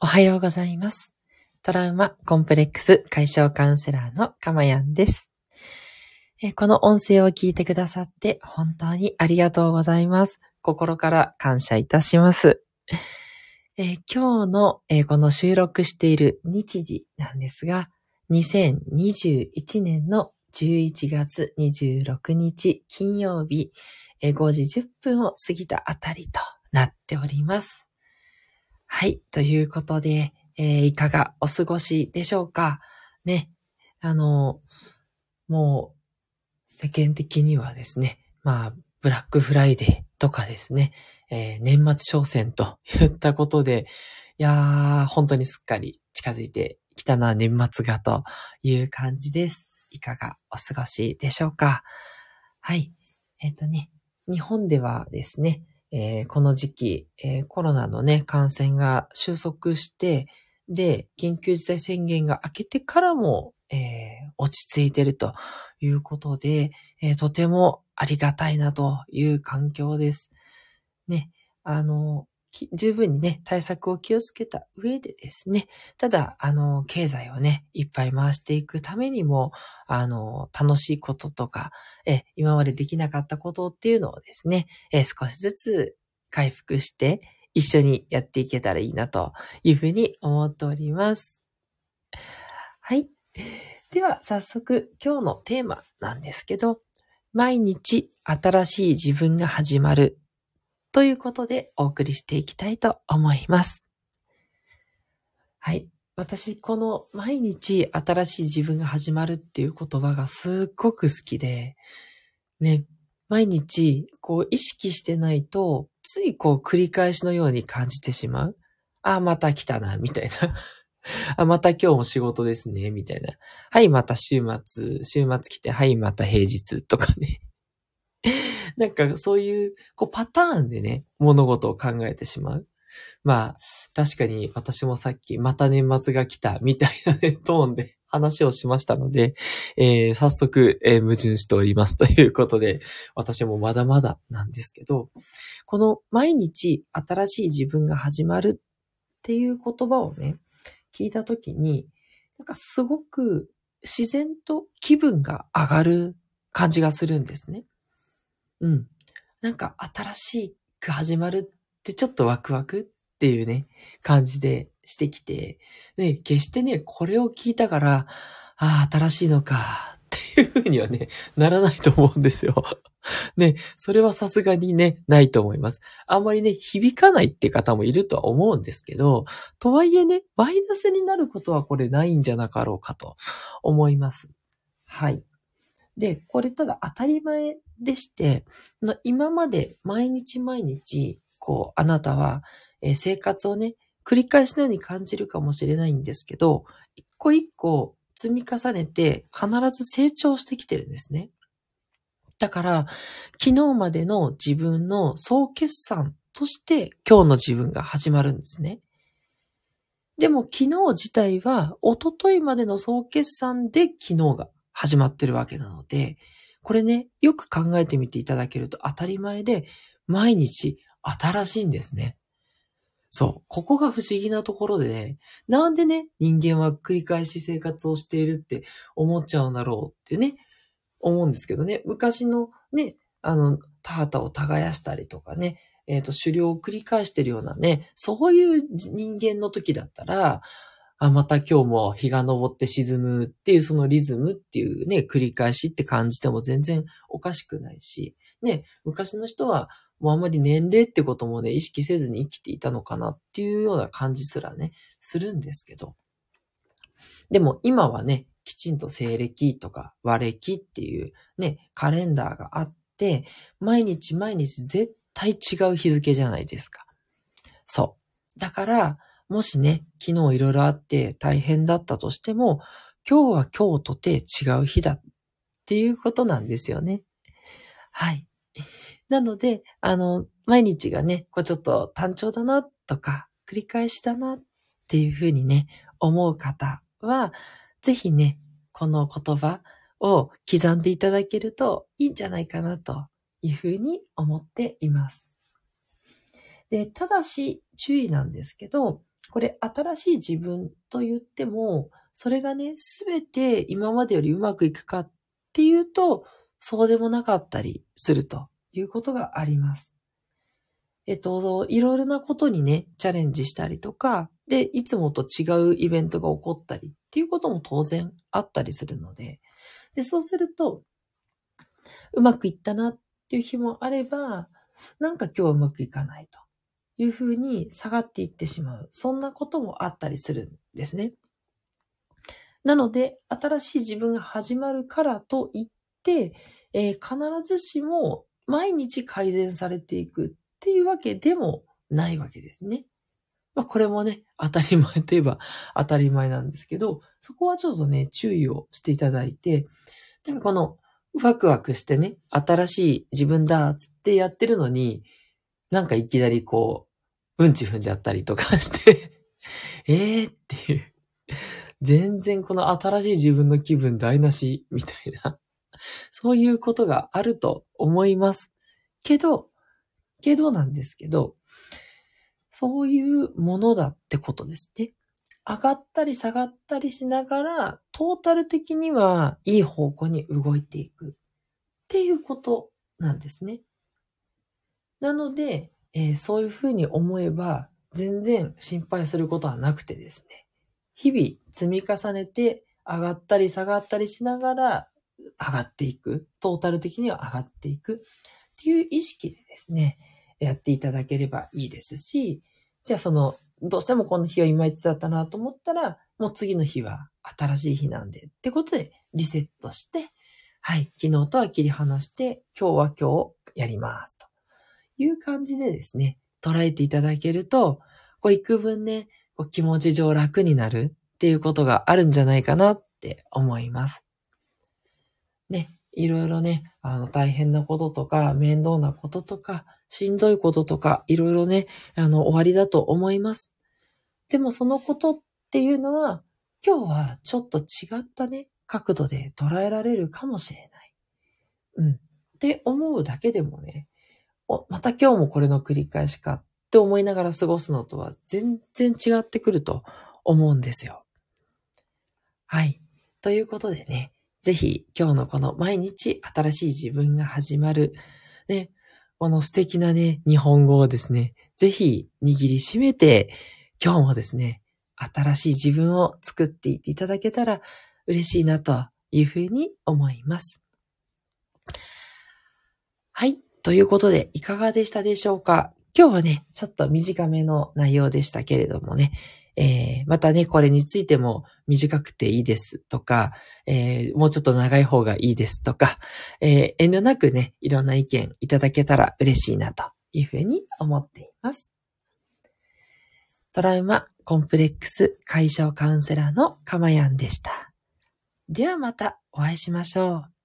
おはようございます。トラウマコンプレックス解消カウンセラーのかまやんです。この音声を聞いてくださって本当にありがとうございます。心から感謝いたします。え今日の、えこの収録している日時なんですが、2021年の11月26日金曜日、え5時10分を過ぎたあたりとなっております。はい。ということで、えーいかがお過ごしでしょうか？ね。あの、もう、世間的にはですね、まあ、ブラックフライデーとかですね、えー年末商戦といったことで、いやー、本当にすっかり近づいてきたな、年末がという感じです。いかがお過ごしでしょうか？はい。えっ、とね、日本ではですね、えーこの時期、えーコロナのね、感染が収束して、で、緊急事態宣言が明けてからも、えー落ち着いてるということで、えとてもありがたいなという環境です。ね、あの、十分にね、対策を気をつけた上でですね、ただ、あの、経済をね、いっぱい回していくためにも、あの、楽しいこととか、え、今までできなかったことっていうのをですね、え少しずつ回復して一緒にやっていけたらいいなというふうに思っております。はい。では早速今日のテーマなんですけど、毎日新しい自分が始まるということでお送りしていきたいと思います。はい。私、この毎日新しい自分が始まるっていう言葉がすっごく好きで、ね、毎日こう意識してないと、ついこう繰り返しのように感じてしまう。あ、また来たな、みたいな。あ、また今日も仕事ですね、みたいな。はい、また週末、週末来て、はい、また平日とかね。なんかそういう、こうパターンでね、物事を考えてしまう。まあ、確かに私もさっき、また年末が来た、みたいなね、トーンで話をしましたので、えー早速、えー矛盾しておりますということで、私もまだまだなんですけど、この毎日新しい自分が始まるっていう言葉をね、聞いたときに、なんかすごく自然と気分が上がる感じがするんですね。うん。なんか新しく始まるってちょっとワクワクっていうね、感じでしてきて、ね、決してね、これを聞いたから、ああ、新しいのか、っていうふうにはね、ならないと思うんですよ。ね、それはさすがにね、ないと思います。あんまりね、響かないって方もいるとは思うんですけど、とはいえね、マイナスになることはこれないんじゃなかろうかと思います。はい。で、これただ当たり前でして、今まで毎日毎日、こう、あなたは、えー生活をね、繰り返しのように感じるかもしれないんですけど、一個一個積み重ねて必ず成長してきてるんですね。だから、昨日までの自分の総決算として今日の自分が始まるんですね。でも昨日自体は一昨日までの総決算で昨日が始まってるわけなので、これね、よく考えてみていただけると当たり前で、毎日新しいんですね。そう。ここが不思議なところでね、なんでね、人間は繰り返し生活をしているって思っちゃうんだろうってね、思うんですけどね、昔のね、あの、田畑を耕したりとかね、えっ、と、狩猟を繰り返してるようなね、そういう人間の時だったら、あ、また今日も日が昇って沈むっていうそのリズムっていうね、繰り返しって感じても全然おかしくないし、ね、昔の人はもうあんまり年齢ってこともね、意識せずに生きていたのかなっていうような感じすらね、するんですけど。でも今はね、きちんと西暦とか和暦っていうね、カレンダーがあって、毎日毎日絶対違う日付じゃないですか。そう。だから、もしね、昨日いろいろあって大変だったとしても、今日は今日とて違う日だっていうことなんですよね。はい。なので、あの、毎日がね、こうちょっと単調だなとか、繰り返しだなっていうふうにね、思う方は、ぜひね、この言葉を刻んでいただけるといいんじゃないかなというふうに思っています。で、ただし注意なんですけど、これ新しい自分と言っても、それがね、すべて今までよりうまくいくかっていうと、そうでもなかったりするということがあります。えっと、いろいろなことにね、チャレンジしたりとか、で、いつもと違うイベントが起こったりっていうことも当然あったりするので、で、そうすると、うまくいったなっていう日もあれば、なんか今日はうまくいかないというふうに下がっていってしまう。そんなこともあったりするんですね。なので、新しい自分が始まるからといって、えー、必ずしも毎日改善されていくっていうわけでもないわけですね。まあこれもね、当たり前といえば当たり前なんですけど、そこはちょっとね、注意をしていただいて、なんかこのワクワクしてね、新しい自分だっ、つってやってるのに、なんかいきなりこう、うんち踏んじゃったりとかして ええっていう。全然この新しい自分の気分台無し、みたいな。そういうことがあると思います。けど、けどなんですけど、そういうものだってことですね。上がったり下がったりしながら、トータル的にはいい方向に動いていくっていうことなんですね。なので、えー、そういうふうに思えば、全然心配することはなくてですね。日々積み重ねて上がったり下がったりしながら上がっていく。トータル的には上がっていくっていう意識でですね、やっていただければいいですし、じゃあそのどうしてもこの日はいまいちだったなと思ったら、もう次の日は新しい日なんで、ってことでリセットして、はい、昨日とは切り離して、今日は今日やります。という感じでですね、捉えていただけると、こう幾分ね、こう気持ち上楽になるっていうことがあるんじゃないかなって思います。ね、いろいろね、あの大変なこととか、面倒なこととか、しんどいこととか、いろいろね、あの、終わりだと思います。でもそのことっていうのは、今日はちょっと違ったね、角度で捉えられるかもしれない。うん。って思うだけでもね、お、また今日もこれの繰り返しかって思いながら過ごすのとは全然違ってくると思うんですよ。はい。ということでね、ぜひ今日のこの毎日新しい自分が始まる、ね、この素敵なね、日本語をですね、ぜひ握りしめて、今日もですね、新しい自分を作っていっていただけたら嬉しいなというふうに思います。はい。ということで、いかがでしたでしょうか？今日はね、ちょっと短めの内容でしたけれどもね、えー、またね、これについても短くていいですとか、えー、もうちょっと長い方がいいですとか、えー、遠慮なくね、いろんな意見いただけたら嬉しいなというふうに思っています。トラウマ、コンプレックス解消カウンセラーのかまやんでした。ではまたお会いしましょう。